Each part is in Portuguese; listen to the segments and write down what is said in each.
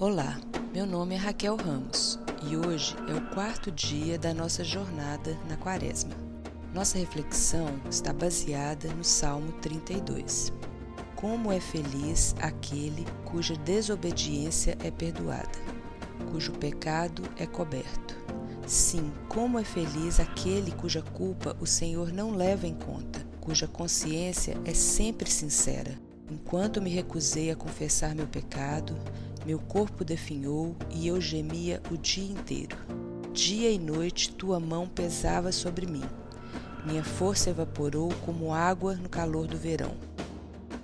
Olá, meu nome é Raquel Ramos e hoje é o quarto dia da nossa jornada na Quaresma. Nossa reflexão está baseada no Salmo 32. Como é feliz aquele cuja desobediência é perdoada, cujo pecado é coberto. Sim, como é feliz aquele cuja culpa o Senhor não leva em conta, cuja consciência é sempre sincera. Enquanto me recusei a confessar meu pecado, meu corpo definhou e eu gemia o dia inteiro. Dia e noite tua mão pesava sobre mim. Minha força evaporou como água no calor do verão.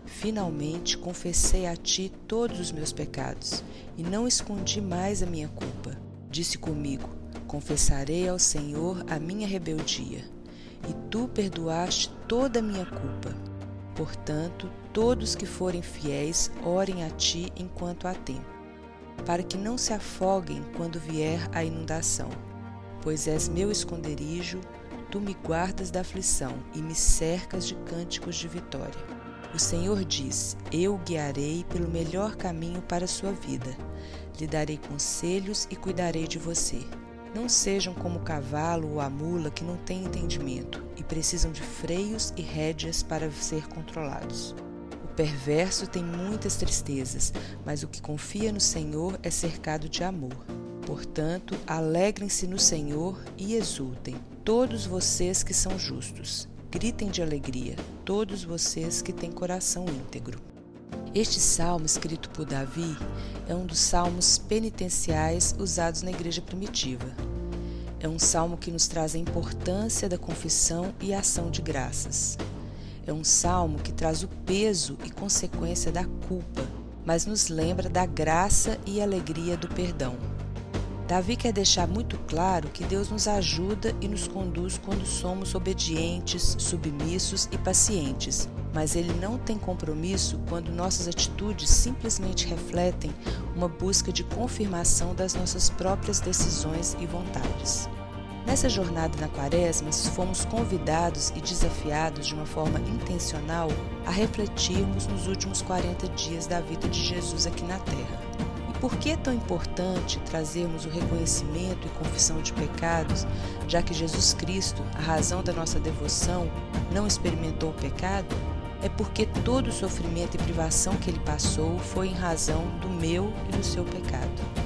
Finalmente confessei a ti todos os meus pecados e não escondi mais a minha culpa. Disse comigo: Confessarei ao Senhor a minha rebeldia, e tu perdoaste toda a minha culpa. Portanto, todos que forem fiéis, orem a ti enquanto há tempo, para que não se afoguem quando vier a inundação. Pois és meu esconderijo, tu me guardas da aflição e me cercas de cânticos de vitória. O Senhor diz: Eu o guiarei pelo melhor caminho para a sua vida. Lhe darei conselhos e cuidarei de você. Não sejam como o cavalo ou a mula que não têm entendimento e precisam de freios e rédeas para ser controlados. Perverso tem muitas tristezas, mas o que confia no Senhor é cercado de amor. Portanto, alegrem-se no Senhor e exultem, todos vocês que são justos. Gritem de alegria, todos vocês que têm coração íntegro. Este salmo, escrito por Davi, é um dos salmos penitenciais usados na igreja primitiva. É um salmo que nos traz a importância da confissão e ação de graças. É um salmo que traz o peso e consequência da culpa, mas nos lembra da graça e alegria do perdão. Davi quer deixar muito claro que Deus nos ajuda e nos conduz quando somos obedientes, submissos e pacientes, mas Ele não tem compromisso quando nossas atitudes simplesmente refletem uma busca de confirmação das nossas próprias decisões e vontades. Nessa jornada na Quaresma, fomos convidados e desafiados de uma forma intencional a refletirmos nos últimos 40 dias da vida de Jesus aqui na Terra. Por que é tão importante trazermos o reconhecimento e confissão de pecados, já que Jesus Cristo, a razão da nossa devoção, não experimentou o pecado? É porque todo o sofrimento e privação que ele passou foi em razão do meu e do seu pecado.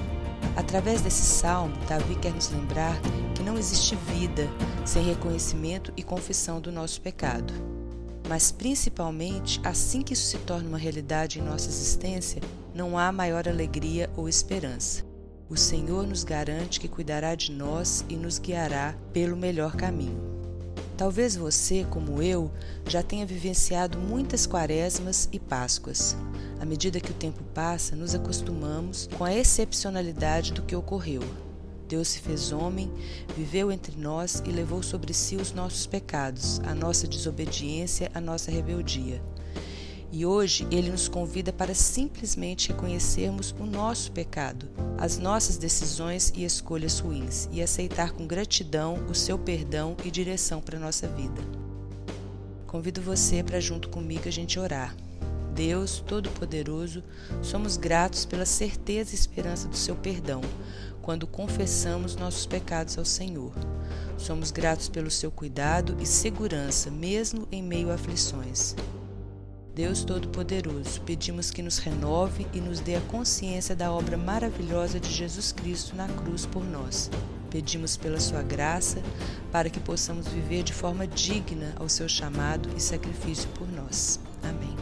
Através desse salmo, Davi quer nos lembrar que não existe vida sem reconhecimento e confissão do nosso pecado. Mas, principalmente, assim que isso se torna uma realidade em nossa existência, não há maior alegria ou esperança. O Senhor nos garante que cuidará de nós e nos guiará pelo melhor caminho. Talvez você, como eu, já tenha vivenciado muitas quaresmas e páscoas. À medida que o tempo passa, nos acostumamos com a excepcionalidade do que ocorreu. Deus se fez homem, viveu entre nós e levou sobre si os nossos pecados, a nossa desobediência, a nossa rebeldia. E hoje ele nos convida para simplesmente reconhecermos o nosso pecado, as nossas decisões e escolhas ruins e aceitar com gratidão o seu perdão e direção para a nossa vida. Convido você para, junto comigo, a gente orar. Deus Todo-Poderoso, somos gratos pela certeza e esperança do seu perdão quando confessamos nossos pecados ao Senhor. Somos gratos pelo seu cuidado e segurança, mesmo em meio a aflições. Deus Todo-Poderoso, pedimos que nos renove e nos dê a consciência da obra maravilhosa de Jesus Cristo na cruz por nós. Pedimos pela sua graça para que possamos viver de forma digna ao seu chamado e sacrifício por nós. Amém.